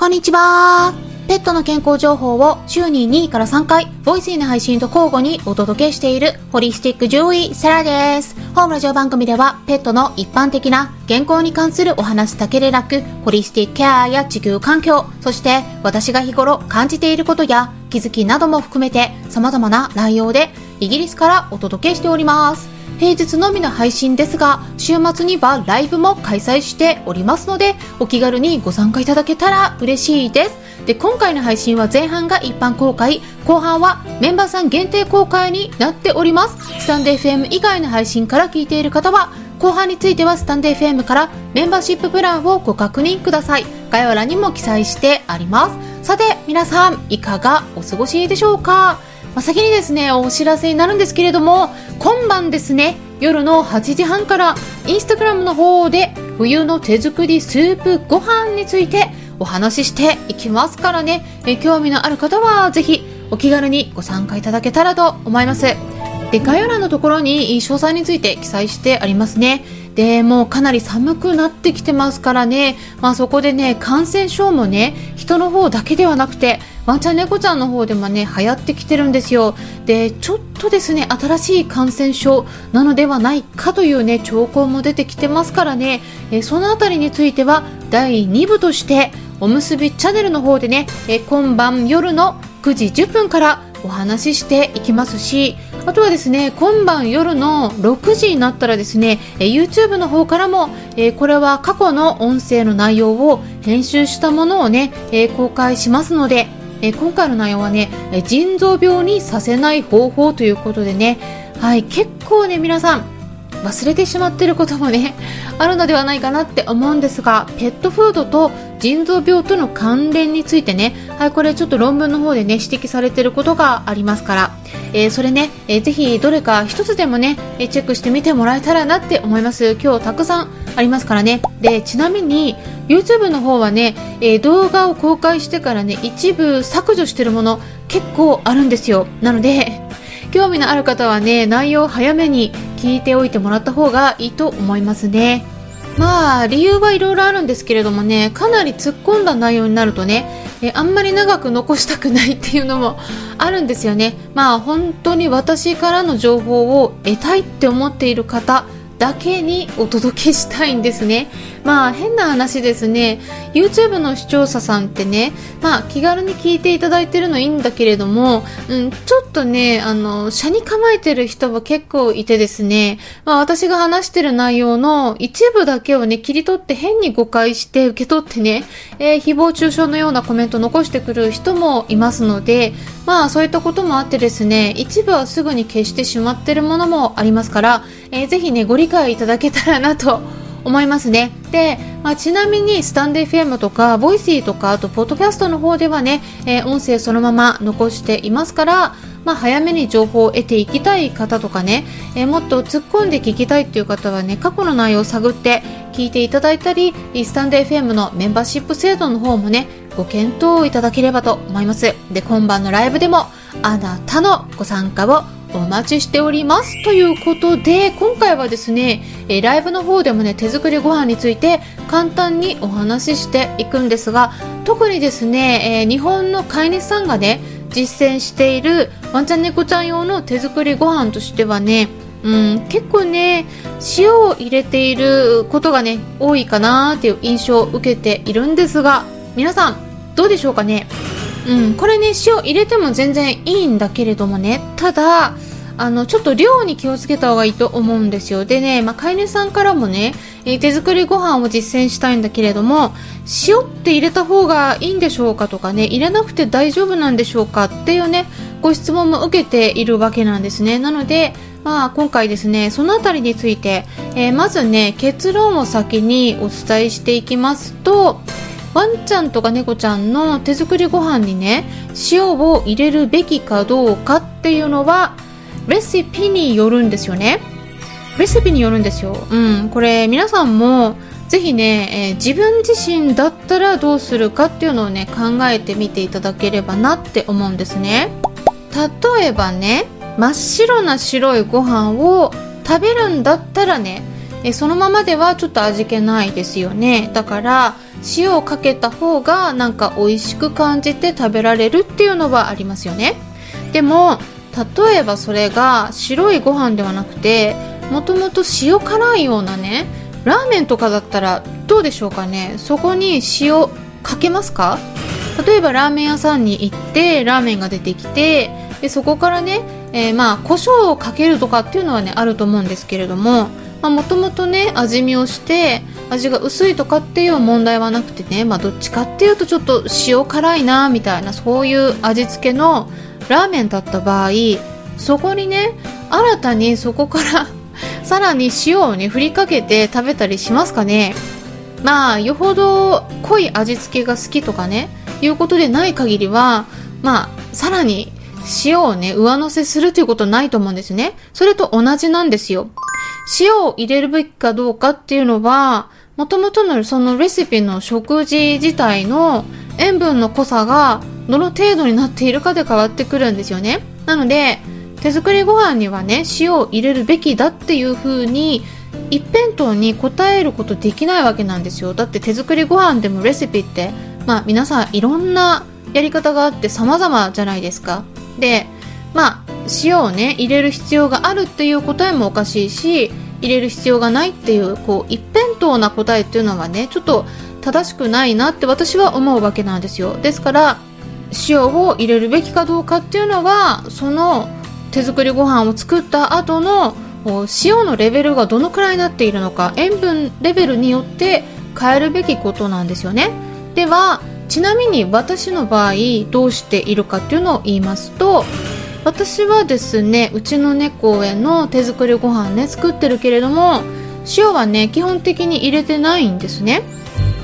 こんにちは。ペットの健康情報を週に2位から3回、ボイスイの配信と交互にお届けしているホリスティック獣医セラです。本ラジオ番組ではペットの一般的な健康に関するお話だけでなく、ホリスティックケアや地球環境、そして私が日頃感じていることや気づきなども含めて様々な内容でイギリスからお届けしております。平日のみの配信ですが、週末にはライブも開催しておりますので、お気軽にご参加いただけたら嬉しいです。で、今回の配信は前半が一般公開、後半はメンバーさん限定公開になっております。スタンド FM 以外の配信から聞いている方は、後半についてはスタンド FM からメンバーシッププランをご確認ください。概要欄にも記載してあります。さて、皆さん、いかがお過ごしでしょうか？まあ、先にですねお知らせになるんですけれども今晩ですね夜の8時半からインスタグラムの方で冬の手作りスープご飯についてお話ししていきますからね。え興味のある方はぜひお気軽にご参加いただけたらと思います。で概要欄のところに詳細について記載してありますね。でもうかなり寒くなってきてますからね、まあ、そこでね感染症もね人の方だけではなくてワンちゃん猫ちゃんの方でもね流行ってきてるんですよ。でちょっとですね新しい感染症なのではないかというね兆候も出てきてますからね。えそのあたりについては第2部としておむすびチャンネルの方でねえ今晩夜の9時10分からお話ししていきますしあとはですね今晩夜の6時になったらですね YouTube の方からもえこれは過去の音声の内容を編集したものをねえ公開しますのでえ今回の内容はねえ腎臓病にさせない方法ということでねはい結構ね皆さん忘れてしまっていることもね あるのではないかなって思うんですがペットフードと腎臓病との関連についてねはいこれちょっと論文の方でね指摘されていることがありますから、えー、それね、えー、ぜひどれか一つでもねえチェックしてみてもらえたらなって思います。今日たくさんありますからね。でちなみに YouTube の方はね、えー、動画を公開してからね一部削除してるもの結構あるんですよ。なので 興味のある方はね内容を早めに聞いておいてもらった方がいいと思いますね。まあ理由はいろいろあるんですけれどもねかなり突っ込んだ内容になるとねえあんまり長く残したくないっていうのも あるんですよね。まあ本当に私からの情報を得たいって思っている方だけにお届けしたいんですね。まあ変な話ですね。YouTube の視聴者さんってね、まあ気軽に聞いていただいてるのいいんだけれども、うん、ちょっとね、あの、車に構えてる人は結構いてですね、まあ私が話してる内容の一部だけをね、切り取って変に誤解して受け取ってね、えー、誹謗中傷のようなコメント残してくる人もいますので、まあそういったこともあってですね、一部はすぐに消してしまってるものもありますから、えー、ぜひね、ご理解いただけたらなと思いますね。で、まあ、ちなみにスタンデー FM とか、ボイシーとか、あと、ポッドキャストの方ではね、えー、音声そのまま残していますから、まあ、早めに情報を得ていきたい方とかね、えー、もっと突っ込んで聞きたいっていう方はね、過去の内容を探って聞いていただいたり、スタンデー FM のメンバーシップ制度の方もね、ご検討いただければと思います。で、今晩のライブでも、あなたのご参加をお待ちしておりますということで今回はですね、えライブの方でもね手作りご飯について簡単にお話ししていくんですが特にですね、え日本の飼い主さんがね実践しているワンちゃん猫ちゃん用の手作りご飯としてはねうん、結構ね塩を入れていることがね多いかなっていう印象を受けているんですが皆さんどうでしょうかね？うん、これね塩入れても全然いいんだけれどもね。ただあのちょっと量に気をつけた方がいいと思うんですよ。でね、まあ、飼い主さんからもね、え手作りご飯を実践したいんだけれども塩って入れた方がいいんでしょうかとかね入れなくて大丈夫なんでしょうかっていうねご質問も受けているわけなんですね。なのでまあ、今回ですねそのあたりについて、えー、まずね結論を先にお伝えしていきますとワンちゃんとか猫ちゃんの手作りご飯にね塩を入れるべきかどうかっていうのはレシピによるんですよね。レシピによるんですよ。うん。これ皆さんもぜひね、えー、自分自身だったらどうするかっていうのをね考えてみていただければなって思うんですね。例えばね真っ白な白いご飯を食べるんだったらねそのままではちょっと味気ないですよね。だから塩をかけた方がなんか美味しく感じて食べられるっていうのはありますよね。でも例えばそれが白いご飯ではなくてもともと塩辛いようなねラーメンとかだったらどうでしょうかね。そこに塩かけますか？例えばラーメン屋さんに行ってラーメンが出てきてでそこからね、えー、まあ胡椒をかけるとかっていうのはねあると思うんですけれどももともとね味見をして味が薄いとかっていう問題はなくてね、まあ、どっちかっていうとちょっと塩辛いなみたいなそういう味付けのラーメンだった場合そこにね新たにそこから さらに塩をね振りかけて食べたりしますかね。まあよほど濃い味付けが好きとかねいうことでない限りはまあさらに塩をね上乗せするということないと思うんですね。それと同じなんですよ。塩を入れるべきかどうかっていうのはもともとのそのレシピの食事自体の塩分の濃さがどの程度になっているかで変わってくるんですよね。なので手作りご飯にはね塩を入れるべきだっていう風に一辺倒に答えることできないわけなんですよ。だって手作りご飯でもレシピってまあ皆さんいろんなやり方があって様々じゃないですか。でまあ塩をね入れる必要があるっていう答えもおかしいし入れる必要がないっていうこう一辺倒な答えっていうのはねちょっと正しくないなって私は思うわけなんですよ。ですから塩を入れるべきかどうかっていうのはその手作りご飯を作った後の塩のレベルがどのくらいになっているのか塩分レベルによって変えるべきことなんですよね。ではちなみに私の場合どうしているかっていうのを言いますと私はですねうちの猫への手作りご飯ね作ってるけれども塩はね基本的に入れてないんですね。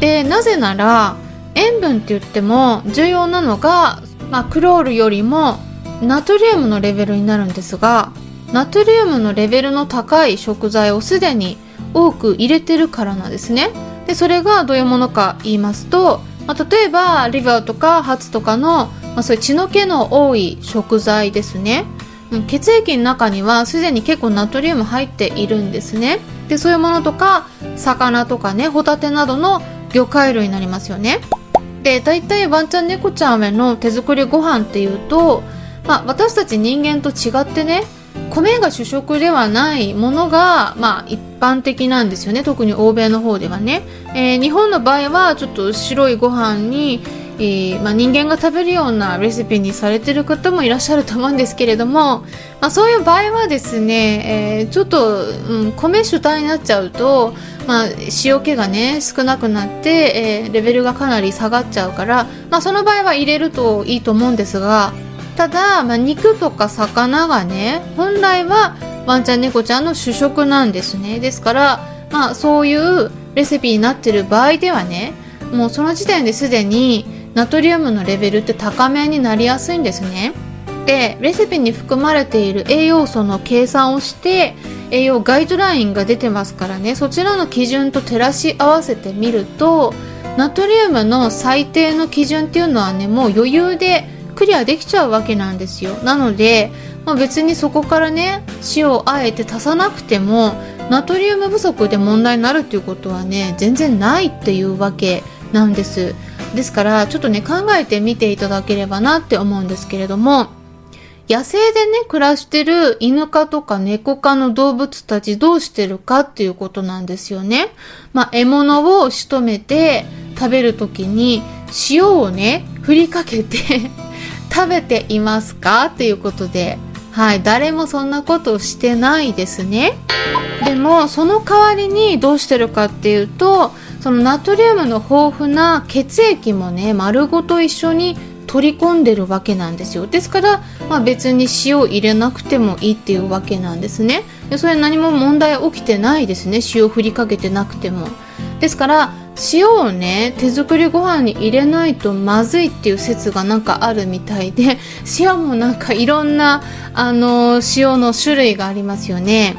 でなぜなら塩分って言っても重要なのが、まあ、クロールよりもナトリウムのレベルになるんですがナトリウムのレベルの高い食材をすでに多く入れてるからなんですね。でそれがどういうものか言いますと、まあ、例えばリバーとかハツとかの、まあ、そういう血の気の多い食材ですね。血液の中にはすでに結構ナトリウム入っているんですね。でそういうものとか魚とかねホタテなどの魚介類になりますよね。で大体ワンちゃん猫ちゃんへの手作りご飯っていうと、まあ、私たち人間と違ってね米が主食ではないものが、まあ、一般的なんですよね。特に欧米の方ではね、えー、日本の場合はちょっと白いご飯に、えー、まあ、人間が食べるようなレシピにされてる方もいらっしゃると思うんですけれども、まあ、そういう場合はですね、えー、ちょっと、うん、米主体になっちゃうと、まあ、塩気がね少なくなって、えー、レベルがかなり下がっちゃうから、まあ、その場合は入れるといいと思うんですがただ、まあ、肉とか魚がね本来はワンちゃん猫ちゃんの主食なんですね。ですから、まあ、そういうレシピになってる場合ではねもうその時点ですでにナトリウムのレベルって高めになりやすいんですね。でレシピに含まれている栄養素の計算をして栄養ガイドラインが出てますからね。そちらの基準と照らし合わせてみるとナトリウムの最低の基準っていうのはねもう余裕でクリアできちゃうわけなんですよ。なので、まあ、別にそこからね塩をあえて足さなくてもナトリウム不足で問題になるっていうことはね全然ないっていうわけなんです。ですからちょっとね考えてみていただければなって思うんですけれども野生でね、暮らしてる犬科とか猫科の動物たちどうしてるかっていうことなんですよね。まあ、獲物を仕留めて食べるときに塩をね、振りかけて 食べていますかっていうことで、はい、誰もそんなことをしてないですね。でも、その代わりにどうしてるかっていうと、そのナトリウムの豊富な血液もね、丸ごと一緒に取り込んでるわけなんですよ。ですから、まあ、別に塩を入れなくてもいいっていうわけなんですね。でそれ何も問題起きてないですね。塩を振りかけてなくても。ですから塩をね手作りご飯に入れないとまずいっていう説がなんかあるみたいで 塩もなんかいろんなあの塩の種類がありますよね。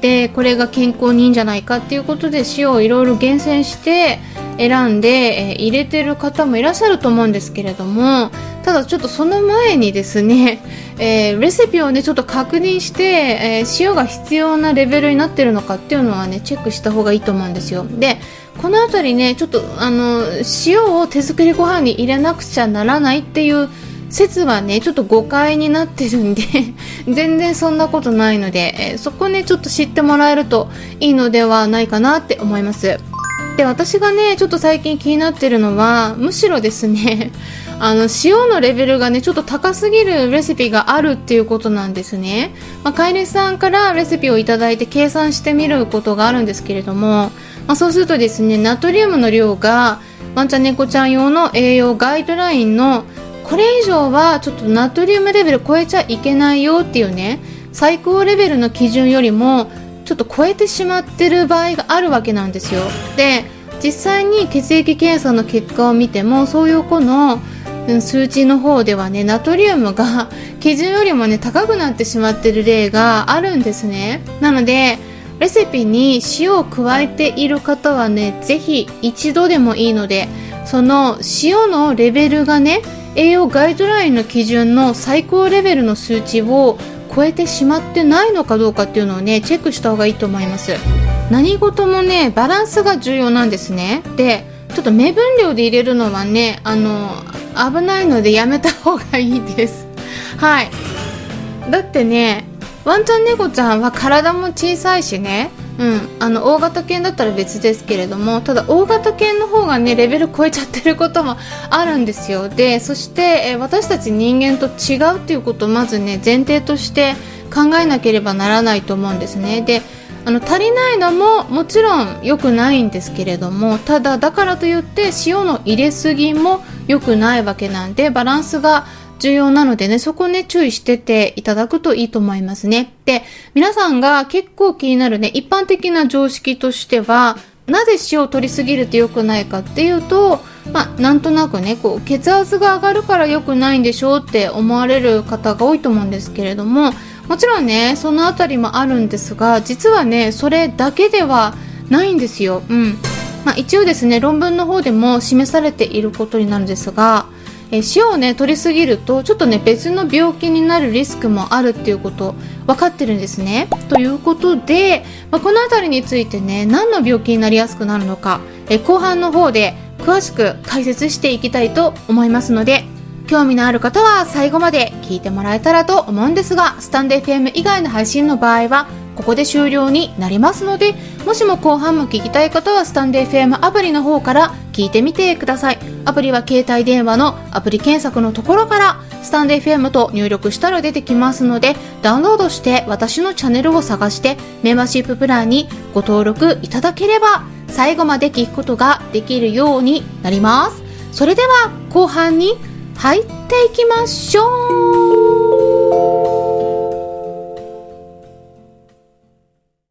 でこれが健康にいいんじゃないかっていうことで塩をいろいろ厳選して選んで、えー、入れてる方もいらっしゃると思うんですけれどもただちょっとその前にですね、えー、レシピをねちょっと確認して、えー、塩が必要なレベルになってるのかっていうのはねチェックした方がいいと思うんですよ。でこの辺りねちょっとあの塩を手作りご飯に入れなくちゃならないっていう説はねちょっと誤解になってるんで 全然そんなことないので、えー、そこねちょっと知ってもらえるといいのではないかなって思います。で私がねちょっと最近気になってるのはむしろですね あの塩のレベルがねちょっと高すぎるレシピがあるっていうことなんですね、まあ、飼い主さんからレシピを頂いて計算してみることがあるんですけれども、まあ、そうするとですねナトリウムの量がワンちゃん猫ちゃん用の栄養ガイドラインのこれ以上はちょっとナトリウムレベル超えちゃいけないよっていうね最高レベルの基準よりもちょっと超えてしまってる場合があるわけなんですよ。で実際に血液検査の結果を見てもそういう子の数値の方ではねナトリウムが 基準よりもね高くなってしまってる例があるんですね。なのでレシピに塩を加えている方はねぜひ一度でもいいのでその塩のレベルがね栄養ガイドラインの基準の最高レベルの数値を超えてしまってないのかどうかっていうのをねチェックした方がいいと思います。何事もねバランスが重要なんですね。でちょっと目分量で入れるのはねあの危ないのでやめた方がいいです。はい。だってねワンちゃん猫ちゃんは体も小さいしねうん、あの大型犬だったら別ですけれどもただ大型犬の方がねレベル超えちゃってることもあるんですよ。でそして、え私たち人間と違うっていうことをまずね前提として考えなければならないと思うんですね。であの足りないのももちろん良くないんですけれどもただだからといって塩の入れすぎも良くないわけなんでバランスが重要なのでね、そこね、注意してていただくといいと思いますね。で、皆さんが結構気になるね、一般的な常識としては、なぜ塩を取りすぎると良くないかっていうと、まあ、なんとなくね、こう、血圧が上がるから良くないんでしょうって思われる方が多いと思うんですけれども、もちろんね、そのあたりもあるんですが、実はね、それだけではないんですよ。うん。まあ、一応ですね、論文の方でも示されていることになるんですが、え塩をね取りすぎるとちょっとね別の病気になるリスクもあるっていうこと分かってるんですね。ということで、まあ、この辺りについてね何の病気になりやすくなるのか、え後半の方で詳しく解説していきたいと思いますので興味のある方は最後まで聞いてもらえたらと思うんですがスタンド FM 以外の配信の場合はここで終了になりますのでもしも後半も聞きたい方はスタンド FM アプリの方から聞いてみてください。アプリは携帯電話のアプリ検索のところからスタンド FM と入力したら出てきますのでダウンロードして私のチャンネルを探してメンバーシッププランにご登録いただければ最後まで聞くことができるようになります。それでは後半に入っていきましょう。